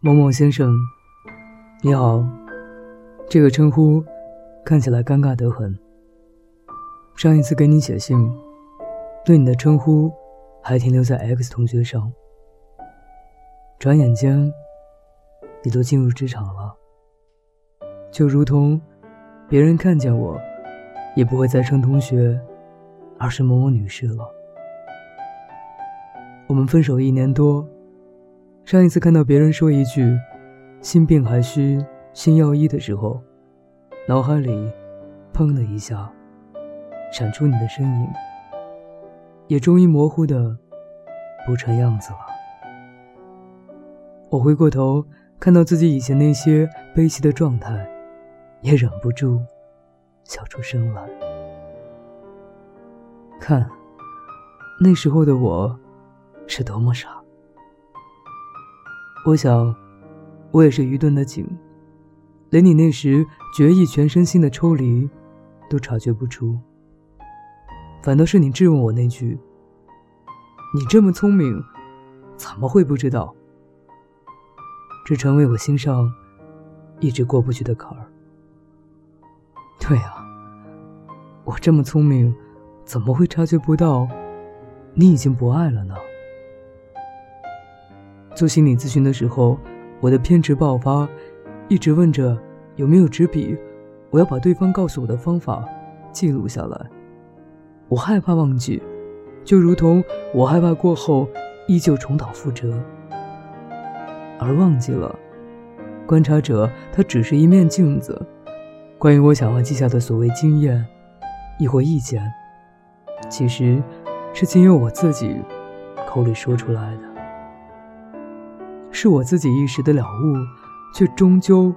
某某先生，你好。这个称呼看起来尴尬得很。上一次给你写信，对你的称呼还停留在 X 同学上。转眼间，你都进入职场了，就如同别人看见我，也不会再称同学，而是某某女士了。我们分手一年多，上一次看到别人说一句“心病还需心药医”的时候，脑海里砰的一下闪出你的身影，也终于模糊的不成样子了。我回过头看到自己以前那些悲戚的状态，也忍不住笑出声来。看，那时候的我。是多么傻！我想，我也是愚钝的紧，连你那时决意全身心的抽离，都察觉不出。反倒是你质问我那句：“你这么聪明，怎么会不知道？”这成为我心上一直过不去的坎儿。对啊，我这么聪明，怎么会察觉不到你已经不爱了呢？做心理咨询的时候，我的偏执爆发，一直问着有没有纸笔，我要把对方告诉我的方法记录下来。我害怕忘记，就如同我害怕过后依旧重蹈覆辙。而忘记了，观察者他只是一面镜子，关于我想要记下的所谓经验，亦或意见，其实是仅由我自己口里说出来的。是我自己一时的了悟，却终究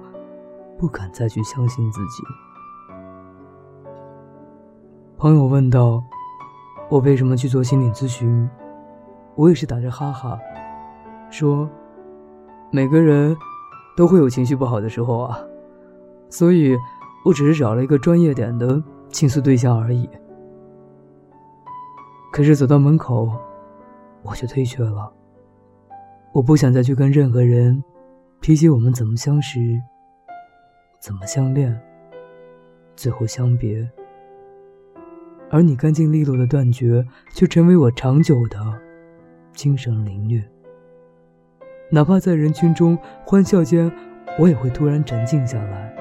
不敢再去相信自己。朋友问道：“我为什么去做心理咨询？”我也是打着哈哈说：“每个人都会有情绪不好的时候啊，所以我只是找了一个专业点的倾诉对象而已。”可是走到门口，我就退却了。我不想再去跟任何人提起我们怎么相识、怎么相恋，最后相别。而你干净利落的断绝，却成为我长久的精神凌虐。哪怕在人群中欢笑间，我也会突然沉静下来，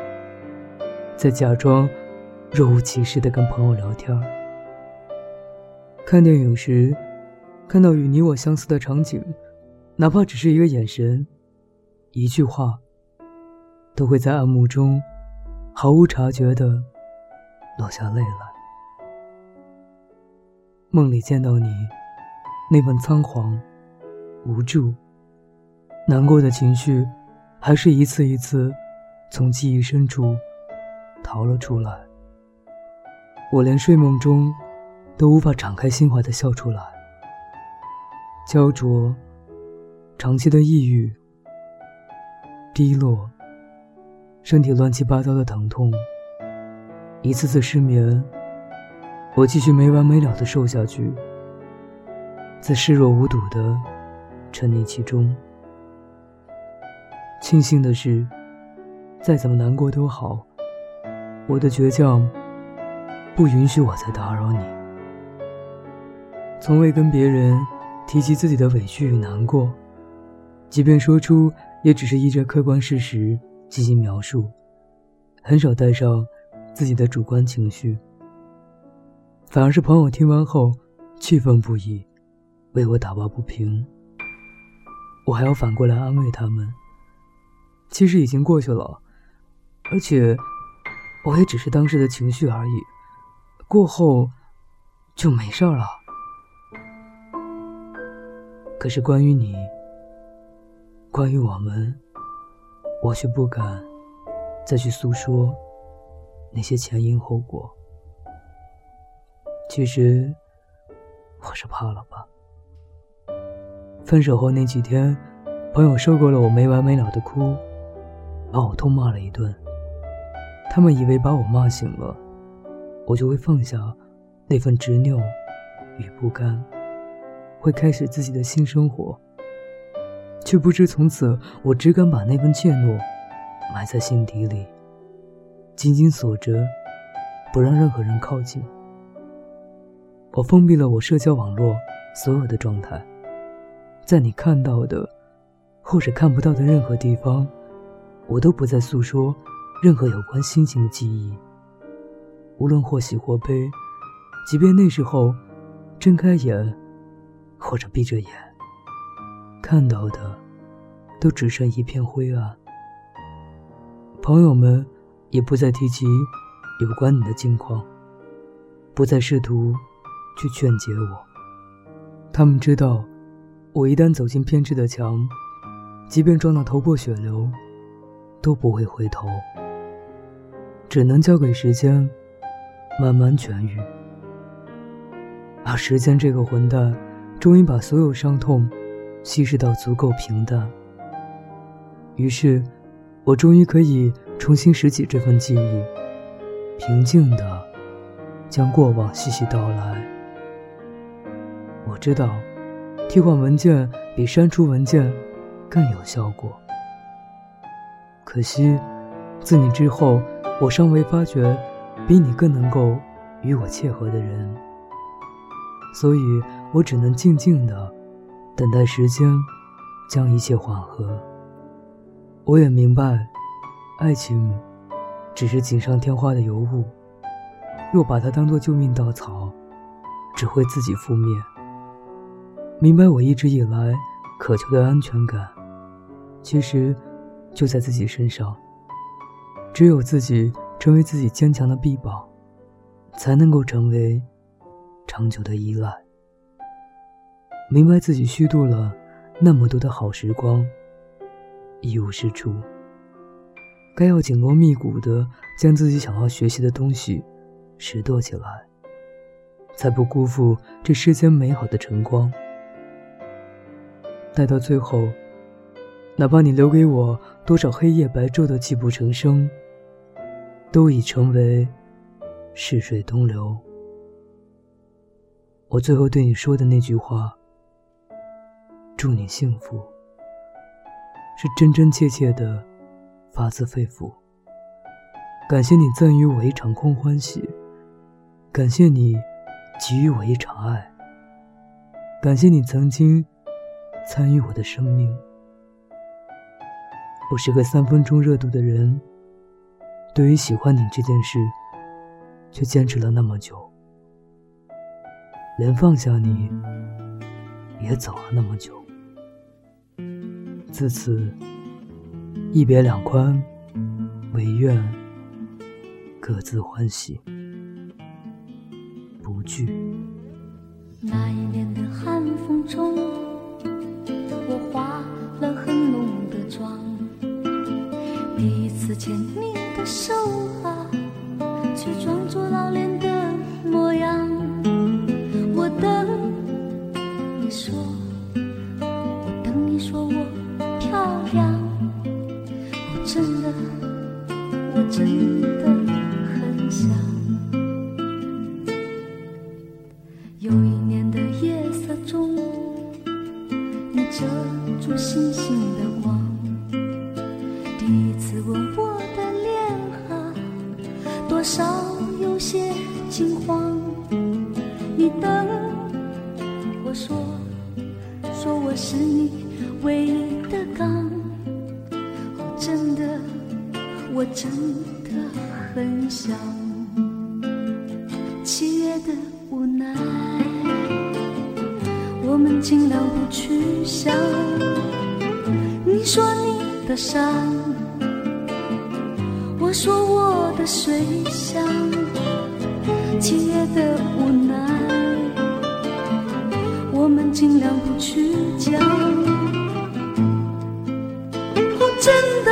在假装若无其事的跟朋友聊天。看电影时，看到与你我相似的场景。哪怕只是一个眼神，一句话，都会在暗幕中毫无察觉的落下泪来。梦里见到你，那份仓皇、无助、难过的情绪，还是一次一次从记忆深处逃了出来。我连睡梦中都无法敞开心怀的笑出来，焦灼。长期的抑郁、低落，身体乱七八糟的疼痛，一次次失眠，我继续没完没了的瘦下去，在视若无睹的沉溺其中。庆幸的是，再怎么难过都好，我的倔强不允许我再打扰你。从未跟别人提及自己的委屈与难过。即便说出，也只是依着客观事实进行描述，很少带上自己的主观情绪。反而是朋友听完后气愤不已，为我打抱不平。我还要反过来安慰他们。其实已经过去了，而且我也只是当时的情绪而已，过后就没事了。可是关于你。关于我们，我却不敢再去诉说那些前因后果。其实我是怕了吧。分手后那几天，朋友受够了我没完没了的哭，把我痛骂了一顿。他们以为把我骂醒了，我就会放下那份执拗与不甘，会开始自己的新生活。却不知从此我只敢把那份怯懦埋在心底里，紧紧锁着，不让任何人靠近。我封闭了我社交网络所有的状态，在你看到的或者看不到的任何地方，我都不再诉说任何有关心情的记忆。无论或喜或悲，即便那时候睁开眼或者闭着眼，看到的都只剩一片灰暗。朋友们也不再提及有关你的近况，不再试图去劝解我。他们知道，我一旦走进偏执的墙，即便撞得头破血流，都不会回头，只能交给时间。慢慢痊愈，而时间这个混蛋，终于把所有伤痛稀释到足够平淡。于是，我终于可以重新拾起这份记忆，平静的将过往细细道来。我知道，替换文件比删除文件更有效果。可惜，自你之后，我尚未发觉。比你更能够与我切合的人，所以我只能静静的等待时间将一切缓和。我也明白，爱情只是锦上添花的尤物，若把它当做救命稻草，只会自己覆灭。明白我一直以来渴求的安全感，其实就在自己身上，只有自己。成为自己坚强的臂膀，才能够成为长久的依赖。明白自己虚度了那么多的好时光，一无是处。该要紧锣密鼓的将自己想要学习的东西拾掇起来，才不辜负这世间美好的晨光。待到最后，哪怕你留给我多少黑夜白昼的泣不成声。都已成为逝水东流。我最后对你说的那句话：“祝你幸福。”是真真切切的，发自肺腑。感谢你赠予我一场空欢喜，感谢你给予我一场爱，感谢你曾经参与我的生命。我是个三分钟热度的人。对于喜欢你这件事，却坚持了那么久，连放下你也走了那么久。自此，一别两宽，唯愿各自欢喜，不惧。那一年的寒风中，我化了很浓的妆，第一次牵你的。手啊，却装作真的很想。七月的无奈，我们尽量不去想。你说你的山。我说我的水乡，七月的无奈，我们尽量不去讲。我真的，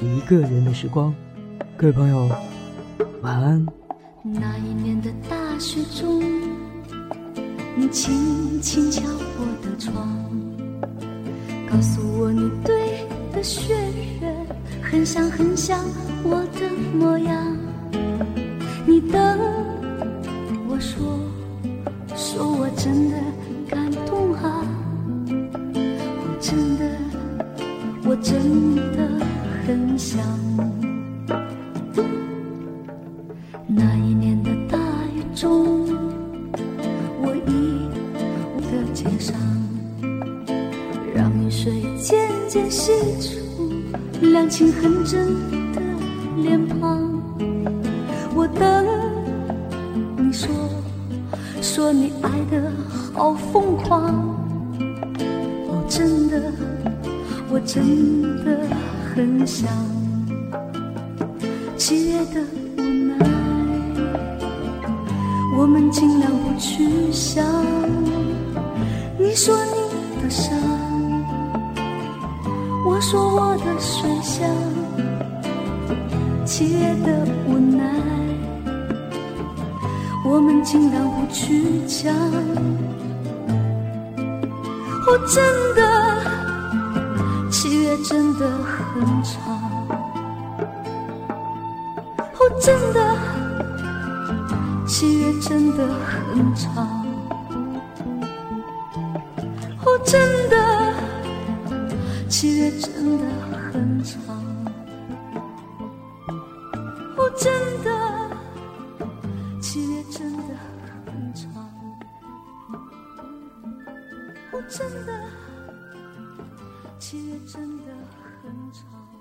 一个人的时光。各位朋友，晚安。那一年的大雪中，你轻轻敲我的窗，告诉我你堆的雪人很像很像我的模样。你等我说，说我真的想。那一年的大雨中，我倚我的肩上，让雨水渐渐洗出两情很真的脸庞。我等你说，说你爱的好疯狂。哦，真的，我真的很想。七月的无奈，我们尽量不去想。你说你的山，我说我的水乡。七月的无奈，我们尽量不去讲。我，真的，七月真的很很长。哦，真的，七月真的很长。哦，真的，七月真的很长。哦，真的，七月真的很长。哦，真的，七月真的争吵